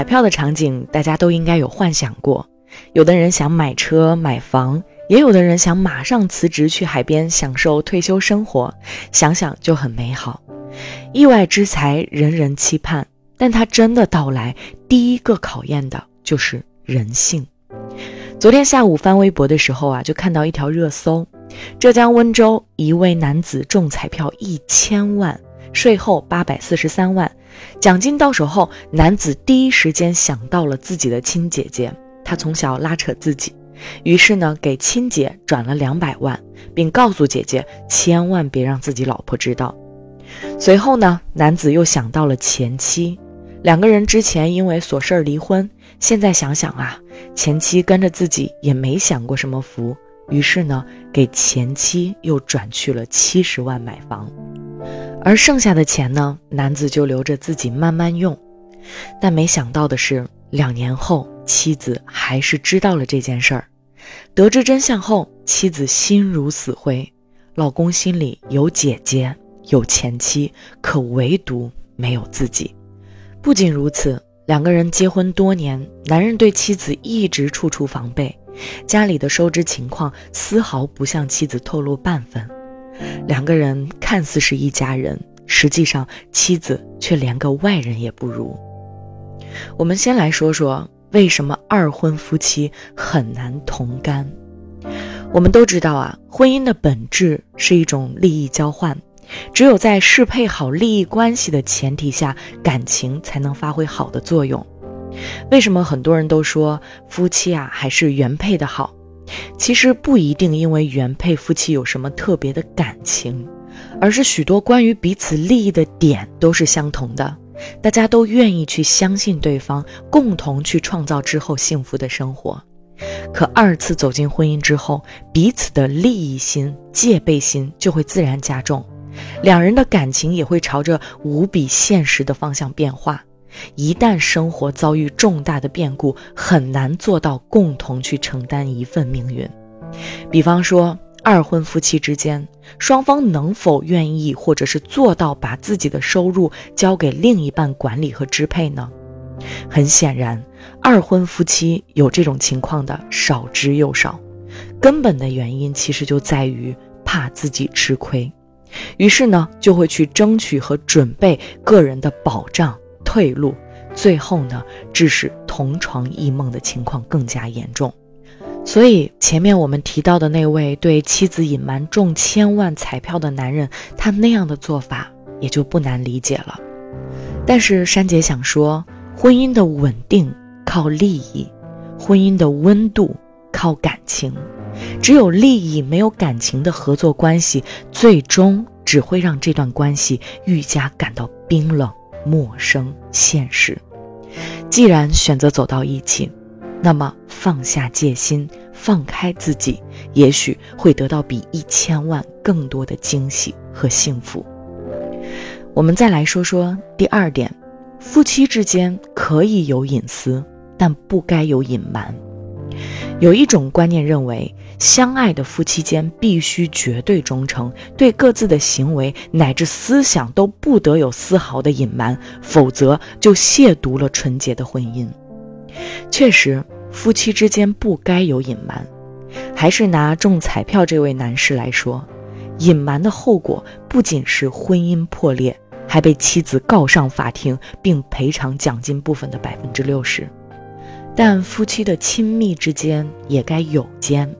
彩票的场景，大家都应该有幻想过。有的人想买车买房，也有的人想马上辞职去海边享受退休生活，想想就很美好。意外之财，人人期盼，但它真的到来，第一个考验的就是人性。昨天下午翻微博的时候啊，就看到一条热搜：浙江温州一位男子中彩票一千万，税后八百四十三万，奖金到手后，男子第一时间想到了自己的亲姐姐。他从小拉扯自己，于是呢，给亲姐转了两百万，并告诉姐姐千万别让自己老婆知道。随后呢，男子又想到了前妻，两个人之前因为琐事儿离婚，现在想想啊，前妻跟着自己也没享过什么福，于是呢，给前妻又转去了七十万买房，而剩下的钱呢，男子就留着自己慢慢用。但没想到的是，两年后。妻子还是知道了这件事儿，得知真相后，妻子心如死灰。老公心里有姐姐，有前妻，可唯独没有自己。不仅如此，两个人结婚多年，男人对妻子一直处处防备，家里的收支情况丝毫不向妻子透露半分。两个人看似是一家人，实际上妻子却连个外人也不如。我们先来说说。为什么二婚夫妻很难同甘？我们都知道啊，婚姻的本质是一种利益交换，只有在适配好利益关系的前提下，感情才能发挥好的作用。为什么很多人都说夫妻啊还是原配的好？其实不一定，因为原配夫妻有什么特别的感情，而是许多关于彼此利益的点都是相同的。大家都愿意去相信对方，共同去创造之后幸福的生活。可二次走进婚姻之后，彼此的利益心、戒备心就会自然加重，两人的感情也会朝着无比现实的方向变化。一旦生活遭遇重大的变故，很难做到共同去承担一份命运。比方说。二婚夫妻之间，双方能否愿意或者是做到把自己的收入交给另一半管理和支配呢？很显然，二婚夫妻有这种情况的少之又少。根本的原因其实就在于怕自己吃亏，于是呢就会去争取和准备个人的保障退路，最后呢致使同床异梦的情况更加严重。所以，前面我们提到的那位对妻子隐瞒中千万彩票的男人，他那样的做法也就不难理解了。但是，珊姐想说，婚姻的稳定靠利益，婚姻的温度靠感情。只有利益没有感情的合作关系，最终只会让这段关系愈加感到冰冷、陌生、现实。既然选择走到一起，那么放下戒心，放开自己，也许会得到比一千万更多的惊喜和幸福。我们再来说说第二点，夫妻之间可以有隐私，但不该有隐瞒。有一种观念认为，相爱的夫妻间必须绝对忠诚，对各自的行为乃至思想都不得有丝毫的隐瞒，否则就亵渎了纯洁的婚姻。确实，夫妻之间不该有隐瞒。还是拿中彩票这位男士来说，隐瞒的后果不仅是婚姻破裂，还被妻子告上法庭，并赔偿奖金部分的百分之六十。但夫妻的亲密之间也该有间，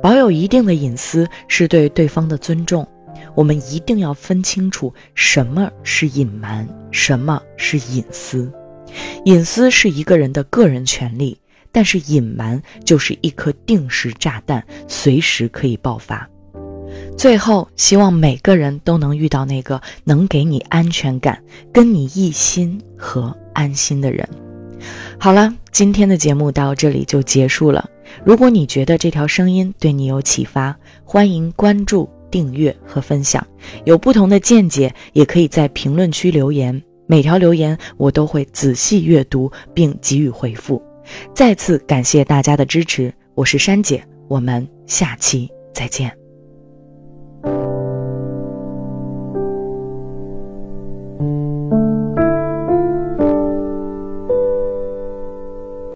保有一定的隐私是对对方的尊重。我们一定要分清楚什么是隐瞒，什么是隐私。隐私是一个人的个人权利，但是隐瞒就是一颗定时炸弹，随时可以爆发。最后，希望每个人都能遇到那个能给你安全感、跟你一心和安心的人。好了，今天的节目到这里就结束了。如果你觉得这条声音对你有启发，欢迎关注、订阅和分享。有不同的见解，也可以在评论区留言。每条留言我都会仔细阅读并给予回复，再次感谢大家的支持，我是珊姐，我们下期再见。